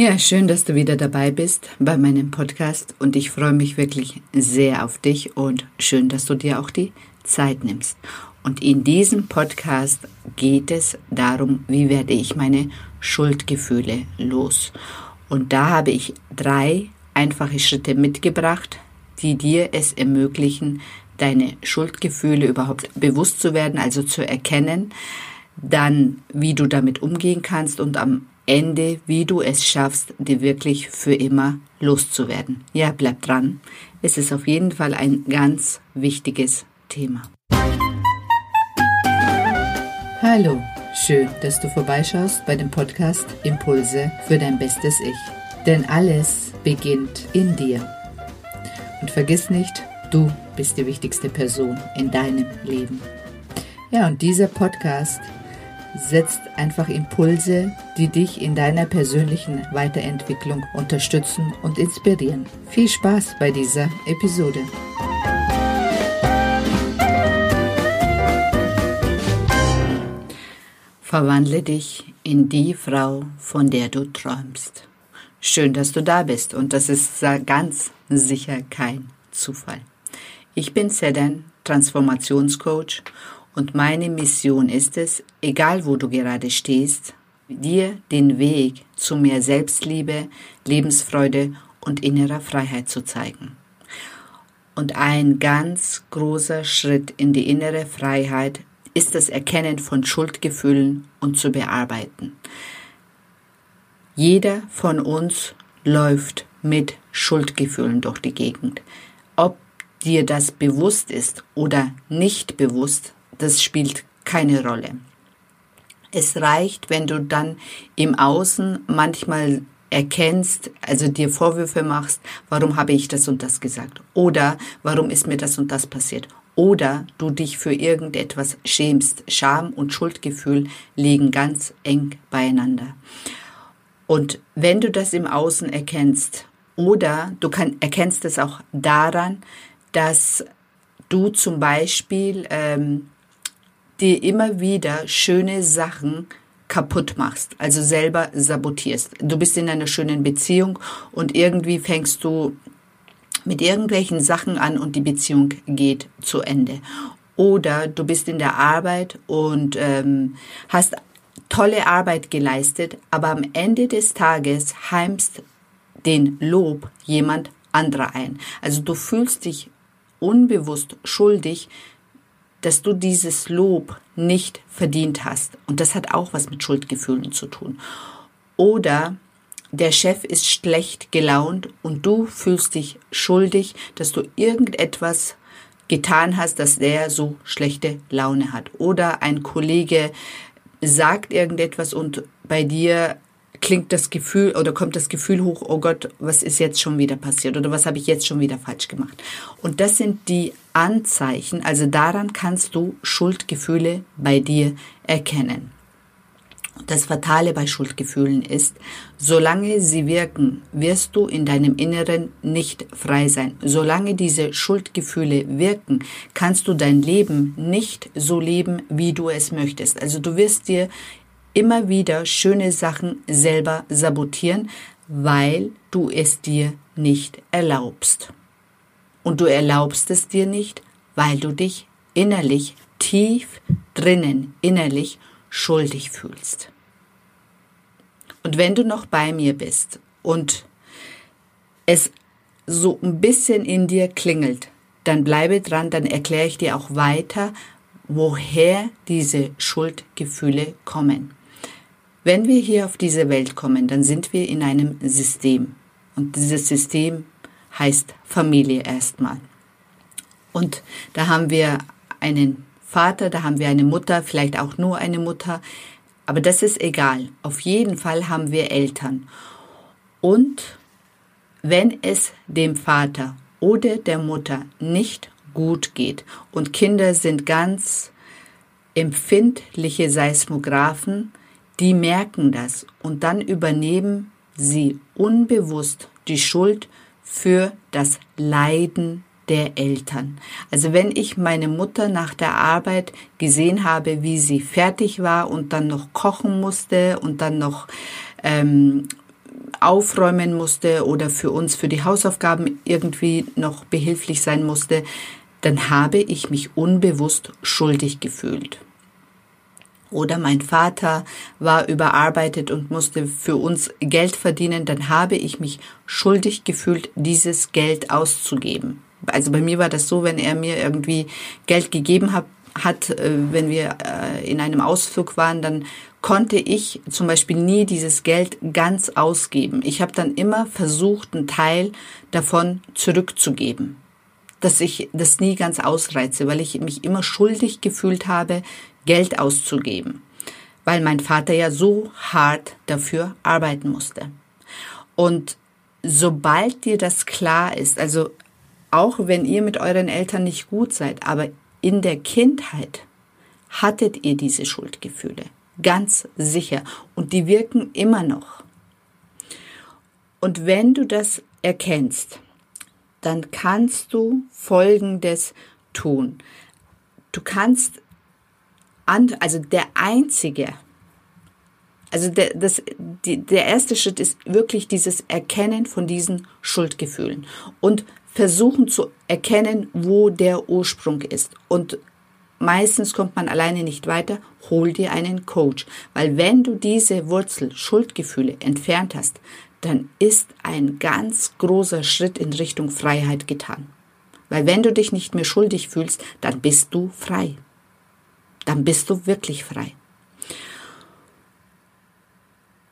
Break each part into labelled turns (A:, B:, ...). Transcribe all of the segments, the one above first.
A: Ja, schön, dass du wieder dabei bist bei meinem Podcast und ich freue mich wirklich sehr auf dich und schön, dass du dir auch die Zeit nimmst. Und in diesem Podcast geht es darum, wie werde ich meine Schuldgefühle los. Und da habe ich drei einfache Schritte mitgebracht, die dir es ermöglichen, deine Schuldgefühle überhaupt bewusst zu werden, also zu erkennen, dann wie du damit umgehen kannst und am Ende, wie du es schaffst, dir wirklich für immer loszuwerden. Ja, bleib dran. Es ist auf jeden Fall ein ganz wichtiges Thema. Hallo, schön, dass du vorbeischaust bei dem Podcast Impulse für dein bestes Ich. Denn alles beginnt in dir. Und vergiss nicht, du bist die wichtigste Person in deinem Leben. Ja, und dieser Podcast setzt einfach Impulse, die dich in deiner persönlichen Weiterentwicklung unterstützen und inspirieren. Viel Spaß bei dieser Episode. Verwandle dich in die Frau, von der du träumst. Schön, dass du da bist und das ist ganz sicher kein Zufall. Ich bin Sedan, Transformationscoach und meine Mission ist es, egal wo du gerade stehst, dir den Weg zu mehr Selbstliebe, Lebensfreude und innerer Freiheit zu zeigen. Und ein ganz großer Schritt in die innere Freiheit ist das Erkennen von Schuldgefühlen und zu bearbeiten. Jeder von uns läuft mit Schuldgefühlen durch die Gegend. Ob dir das bewusst ist oder nicht bewusst, das spielt keine Rolle. Es reicht, wenn du dann im Außen manchmal erkennst, also dir Vorwürfe machst, warum habe ich das und das gesagt? Oder warum ist mir das und das passiert? Oder du dich für irgendetwas schämst. Scham und Schuldgefühl liegen ganz eng beieinander. Und wenn du das im Außen erkennst, oder du kann, erkennst es auch daran, dass du zum Beispiel ähm, dir immer wieder schöne Sachen kaputt machst, also selber sabotierst. Du bist in einer schönen Beziehung und irgendwie fängst du mit irgendwelchen Sachen an und die Beziehung geht zu Ende. Oder du bist in der Arbeit und ähm, hast tolle Arbeit geleistet, aber am Ende des Tages heimst den Lob jemand anderer ein. Also du fühlst dich unbewusst schuldig, dass du dieses Lob nicht verdient hast. Und das hat auch was mit Schuldgefühlen zu tun. Oder der Chef ist schlecht gelaunt und du fühlst dich schuldig, dass du irgendetwas getan hast, dass der so schlechte Laune hat. Oder ein Kollege sagt irgendetwas und bei dir klingt das Gefühl oder kommt das Gefühl hoch, oh Gott, was ist jetzt schon wieder passiert oder was habe ich jetzt schon wieder falsch gemacht. Und das sind die Anzeichen, also daran kannst du Schuldgefühle bei dir erkennen. Das Fatale bei Schuldgefühlen ist, solange sie wirken, wirst du in deinem Inneren nicht frei sein. Solange diese Schuldgefühle wirken, kannst du dein Leben nicht so leben, wie du es möchtest. Also du wirst dir immer wieder schöne Sachen selber sabotieren, weil du es dir nicht erlaubst. Und du erlaubst es dir nicht, weil du dich innerlich, tief drinnen, innerlich schuldig fühlst. Und wenn du noch bei mir bist und es so ein bisschen in dir klingelt, dann bleibe dran, dann erkläre ich dir auch weiter, woher diese Schuldgefühle kommen. Wenn wir hier auf diese Welt kommen, dann sind wir in einem System. Und dieses System heißt Familie erstmal. Und da haben wir einen Vater, da haben wir eine Mutter, vielleicht auch nur eine Mutter. Aber das ist egal. Auf jeden Fall haben wir Eltern. Und wenn es dem Vater oder der Mutter nicht gut geht und Kinder sind ganz empfindliche Seismographen, die merken das und dann übernehmen sie unbewusst die Schuld für das Leiden der Eltern. Also wenn ich meine Mutter nach der Arbeit gesehen habe, wie sie fertig war und dann noch kochen musste und dann noch ähm, aufräumen musste oder für uns für die Hausaufgaben irgendwie noch behilflich sein musste, dann habe ich mich unbewusst schuldig gefühlt. Oder mein Vater war überarbeitet und musste für uns Geld verdienen, dann habe ich mich schuldig gefühlt, dieses Geld auszugeben. Also bei mir war das so, wenn er mir irgendwie Geld gegeben hat, hat, äh, wenn wir äh, in einem Ausflug waren, dann konnte ich zum Beispiel nie dieses Geld ganz ausgeben. Ich habe dann immer versucht, einen Teil davon zurückzugeben dass ich das nie ganz ausreize, weil ich mich immer schuldig gefühlt habe, Geld auszugeben, weil mein Vater ja so hart dafür arbeiten musste. Und sobald dir das klar ist, also auch wenn ihr mit euren Eltern nicht gut seid, aber in der Kindheit hattet ihr diese Schuldgefühle, ganz sicher, und die wirken immer noch. Und wenn du das erkennst, dann kannst du Folgendes tun. Du kannst, an, also der einzige, also der, das, die, der erste Schritt ist wirklich dieses Erkennen von diesen Schuldgefühlen und versuchen zu erkennen, wo der Ursprung ist. Und meistens kommt man alleine nicht weiter, hol dir einen Coach. Weil wenn du diese Wurzel Schuldgefühle entfernt hast, dann ist ein ganz großer Schritt in Richtung Freiheit getan. Weil wenn du dich nicht mehr schuldig fühlst, dann bist du frei. Dann bist du wirklich frei.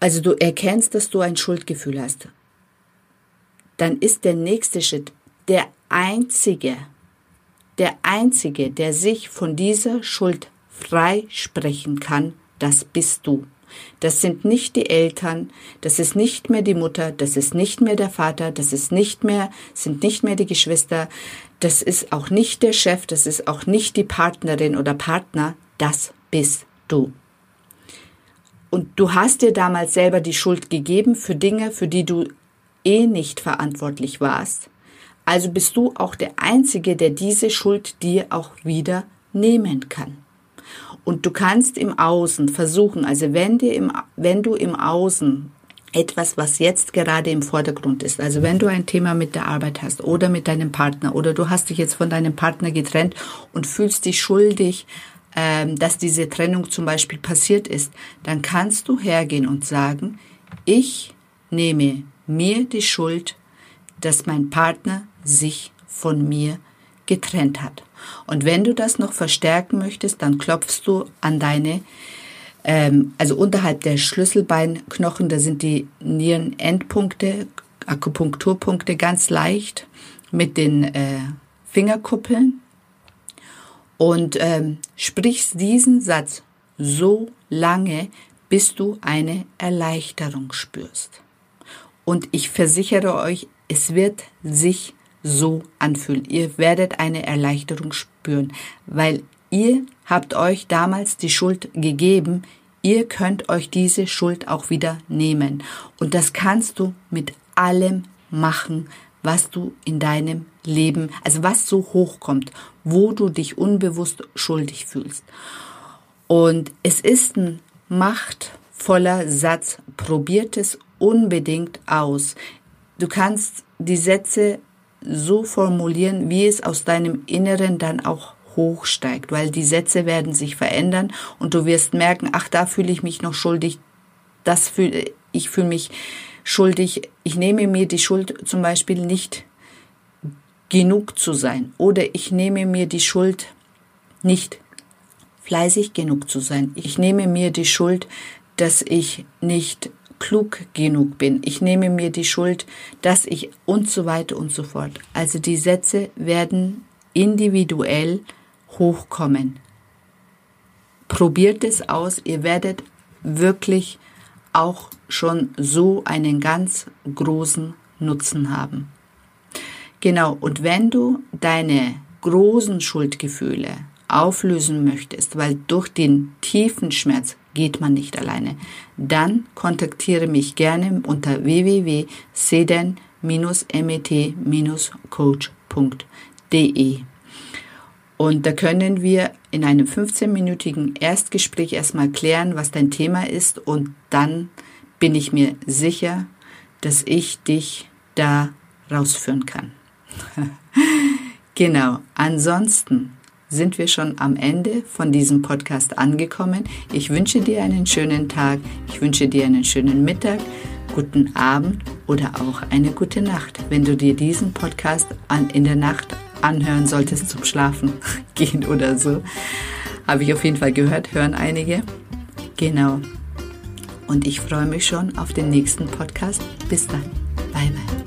A: Also du erkennst, dass du ein Schuldgefühl hast. Dann ist der nächste Schritt der einzige, der einzige, der sich von dieser Schuld freisprechen kann, das bist du. Das sind nicht die Eltern, das ist nicht mehr die Mutter, das ist nicht mehr der Vater, das ist nicht mehr, sind nicht mehr die Geschwister, das ist auch nicht der Chef, das ist auch nicht die Partnerin oder Partner, das bist du. Und du hast dir damals selber die Schuld gegeben für Dinge, für die du eh nicht verantwortlich warst. Also bist du auch der Einzige, der diese Schuld dir auch wieder nehmen kann. Und du kannst im Außen versuchen, also wenn, dir im, wenn du im Außen etwas, was jetzt gerade im Vordergrund ist. Also wenn du ein Thema mit der Arbeit hast oder mit deinem Partner oder du hast dich jetzt von deinem Partner getrennt und fühlst dich schuldig, ähm, dass diese Trennung zum Beispiel passiert ist, dann kannst du hergehen und sagen, ich nehme mir die Schuld, dass mein Partner sich von mir getrennt hat. Und wenn du das noch verstärken möchtest, dann klopfst du an deine, ähm, also unterhalb der Schlüsselbeinknochen, da sind die Nierenendpunkte, Akupunkturpunkte ganz leicht mit den äh, Fingerkuppeln und ähm, sprichst diesen Satz so lange, bis du eine Erleichterung spürst. Und ich versichere euch, es wird sich so anfühlen. Ihr werdet eine Erleichterung spüren, weil ihr habt euch damals die Schuld gegeben. Ihr könnt euch diese Schuld auch wieder nehmen. Und das kannst du mit allem machen, was du in deinem Leben, also was so hochkommt, wo du dich unbewusst schuldig fühlst. Und es ist ein machtvoller Satz. Probiert es unbedingt aus. Du kannst die Sätze so formulieren, wie es aus deinem Inneren dann auch hochsteigt, weil die Sätze werden sich verändern und du wirst merken, ach, da fühle ich mich noch schuldig, das fühle ich fühle mich schuldig, ich nehme mir die Schuld zum Beispiel nicht genug zu sein oder ich nehme mir die Schuld nicht fleißig genug zu sein. Ich nehme mir die Schuld, dass ich nicht klug genug bin. Ich nehme mir die Schuld, dass ich und so weiter und so fort. Also die Sätze werden individuell hochkommen. Probiert es aus, ihr werdet wirklich auch schon so einen ganz großen Nutzen haben. Genau, und wenn du deine großen Schuldgefühle auflösen möchtest, weil durch den tiefen Schmerz geht man nicht alleine, dann kontaktiere mich gerne unter www.seden-met-coach.de. Und da können wir in einem 15-minütigen Erstgespräch erstmal klären, was dein Thema ist und dann bin ich mir sicher, dass ich dich da rausführen kann. genau. Ansonsten sind wir schon am Ende von diesem Podcast angekommen. Ich wünsche dir einen schönen Tag, ich wünsche dir einen schönen Mittag, guten Abend oder auch eine gute Nacht, wenn du dir diesen Podcast an, in der Nacht anhören solltest zum Schlafen gehen oder so. Habe ich auf jeden Fall gehört, hören einige. Genau. Und ich freue mich schon auf den nächsten Podcast. Bis dann. Bye bye.